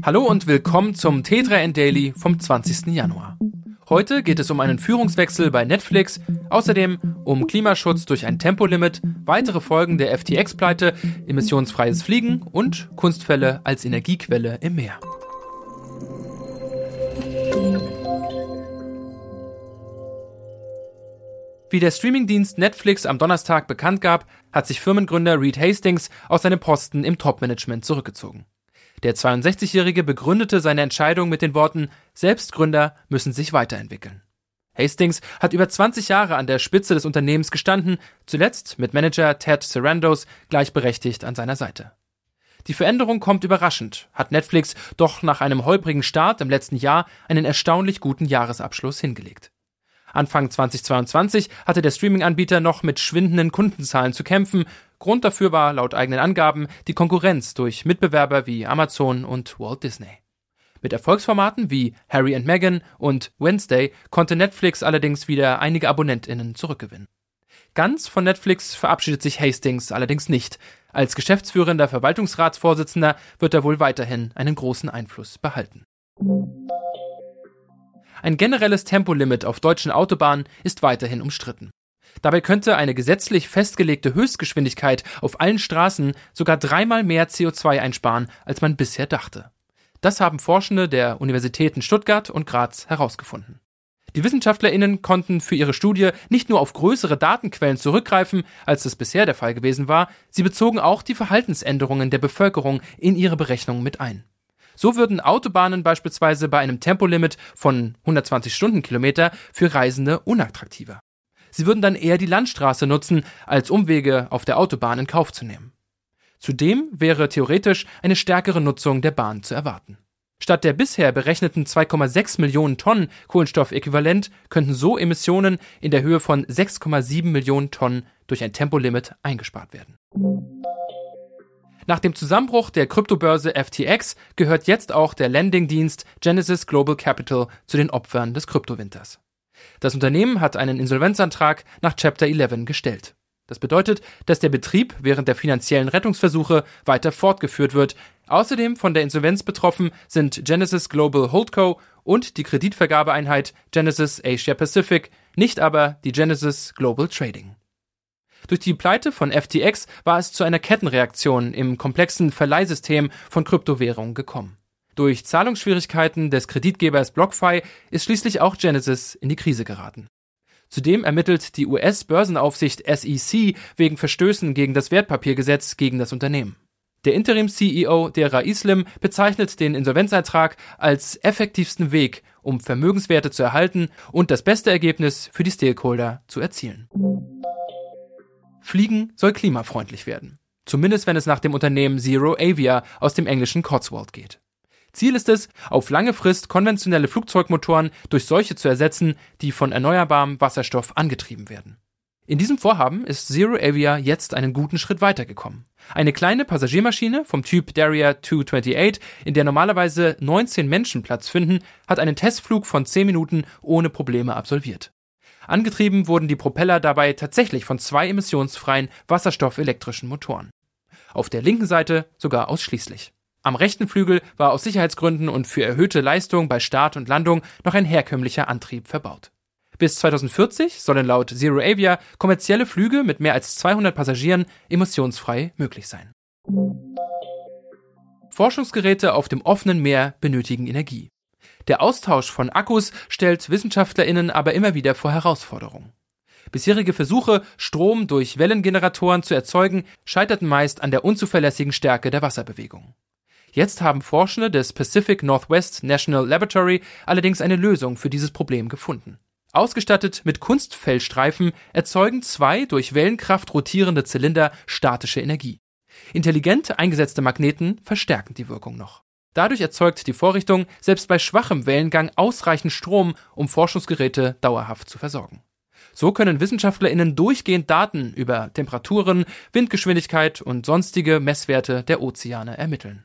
Hallo und willkommen zum T3N Daily vom 20. Januar. Heute geht es um einen Führungswechsel bei Netflix, außerdem um Klimaschutz durch ein Tempolimit, weitere Folgen der FTX-Pleite, emissionsfreies Fliegen und Kunstfälle als Energiequelle im Meer. Wie der Streamingdienst Netflix am Donnerstag bekannt gab, hat sich Firmengründer Reed Hastings aus seinem Posten im Topmanagement zurückgezogen. Der 62-Jährige begründete seine Entscheidung mit den Worten, Selbstgründer müssen sich weiterentwickeln. Hastings hat über 20 Jahre an der Spitze des Unternehmens gestanden, zuletzt mit Manager Ted Sarandos gleichberechtigt an seiner Seite. Die Veränderung kommt überraschend, hat Netflix doch nach einem holprigen Start im letzten Jahr einen erstaunlich guten Jahresabschluss hingelegt. Anfang 2022 hatte der Streaming-Anbieter noch mit schwindenden Kundenzahlen zu kämpfen. Grund dafür war laut eigenen Angaben die Konkurrenz durch Mitbewerber wie Amazon und Walt Disney. Mit Erfolgsformaten wie Harry and Meghan und Wednesday konnte Netflix allerdings wieder einige AbonnentInnen zurückgewinnen. Ganz von Netflix verabschiedet sich Hastings allerdings nicht. Als geschäftsführender Verwaltungsratsvorsitzender wird er wohl weiterhin einen großen Einfluss behalten. Ein generelles Tempolimit auf deutschen Autobahnen ist weiterhin umstritten. Dabei könnte eine gesetzlich festgelegte Höchstgeschwindigkeit auf allen Straßen sogar dreimal mehr CO2 einsparen, als man bisher dachte. Das haben Forschende der Universitäten Stuttgart und Graz herausgefunden. Die WissenschaftlerInnen konnten für ihre Studie nicht nur auf größere Datenquellen zurückgreifen, als es bisher der Fall gewesen war, sie bezogen auch die Verhaltensänderungen der Bevölkerung in ihre Berechnungen mit ein. So würden Autobahnen beispielsweise bei einem Tempolimit von 120 Stundenkilometer für Reisende unattraktiver. Sie würden dann eher die Landstraße nutzen, als Umwege auf der Autobahn in Kauf zu nehmen. Zudem wäre theoretisch eine stärkere Nutzung der Bahn zu erwarten. Statt der bisher berechneten 2,6 Millionen Tonnen Kohlenstoffäquivalent könnten so Emissionen in der Höhe von 6,7 Millionen Tonnen durch ein Tempolimit eingespart werden. Nach dem Zusammenbruch der Kryptobörse FTX gehört jetzt auch der Lending-Dienst Genesis Global Capital zu den Opfern des Kryptowinters. Das Unternehmen hat einen Insolvenzantrag nach Chapter 11 gestellt. Das bedeutet, dass der Betrieb während der finanziellen Rettungsversuche weiter fortgeführt wird. Außerdem von der Insolvenz betroffen sind Genesis Global Holdco und die Kreditvergabeeinheit Genesis Asia Pacific, nicht aber die Genesis Global Trading. Durch die Pleite von FTX war es zu einer Kettenreaktion im komplexen Verleihsystem von Kryptowährungen gekommen. Durch Zahlungsschwierigkeiten des Kreditgebers BlockFi ist schließlich auch Genesis in die Krise geraten. Zudem ermittelt die US-Börsenaufsicht SEC wegen Verstößen gegen das Wertpapiergesetz gegen das Unternehmen. Der Interim-CEO Dera Islim bezeichnet den Insolvenzeintrag als effektivsten Weg, um Vermögenswerte zu erhalten und das beste Ergebnis für die Stakeholder zu erzielen. Fliegen soll klimafreundlich werden. Zumindest wenn es nach dem Unternehmen Zero Avia aus dem englischen Cotswold geht. Ziel ist es, auf lange Frist konventionelle Flugzeugmotoren durch solche zu ersetzen, die von erneuerbarem Wasserstoff angetrieben werden. In diesem Vorhaben ist Zero Avia jetzt einen guten Schritt weitergekommen. Eine kleine Passagiermaschine vom Typ Daria 228, in der normalerweise 19 Menschen Platz finden, hat einen Testflug von 10 Minuten ohne Probleme absolviert. Angetrieben wurden die Propeller dabei tatsächlich von zwei emissionsfreien wasserstoffelektrischen Motoren. Auf der linken Seite sogar ausschließlich. Am rechten Flügel war aus Sicherheitsgründen und für erhöhte Leistung bei Start und Landung noch ein herkömmlicher Antrieb verbaut. Bis 2040 sollen laut Zero Avia kommerzielle Flüge mit mehr als 200 Passagieren emissionsfrei möglich sein. Forschungsgeräte auf dem offenen Meer benötigen Energie. Der Austausch von Akkus stellt WissenschaftlerInnen aber immer wieder vor Herausforderungen. Bisherige Versuche, Strom durch Wellengeneratoren zu erzeugen, scheiterten meist an der unzuverlässigen Stärke der Wasserbewegung. Jetzt haben Forschende des Pacific Northwest National Laboratory allerdings eine Lösung für dieses Problem gefunden. Ausgestattet mit Kunstfellstreifen erzeugen zwei durch Wellenkraft rotierende Zylinder statische Energie. Intelligent eingesetzte Magneten verstärken die Wirkung noch. Dadurch erzeugt die Vorrichtung selbst bei schwachem Wellengang ausreichend Strom, um Forschungsgeräte dauerhaft zu versorgen. So können WissenschaftlerInnen durchgehend Daten über Temperaturen, Windgeschwindigkeit und sonstige Messwerte der Ozeane ermitteln.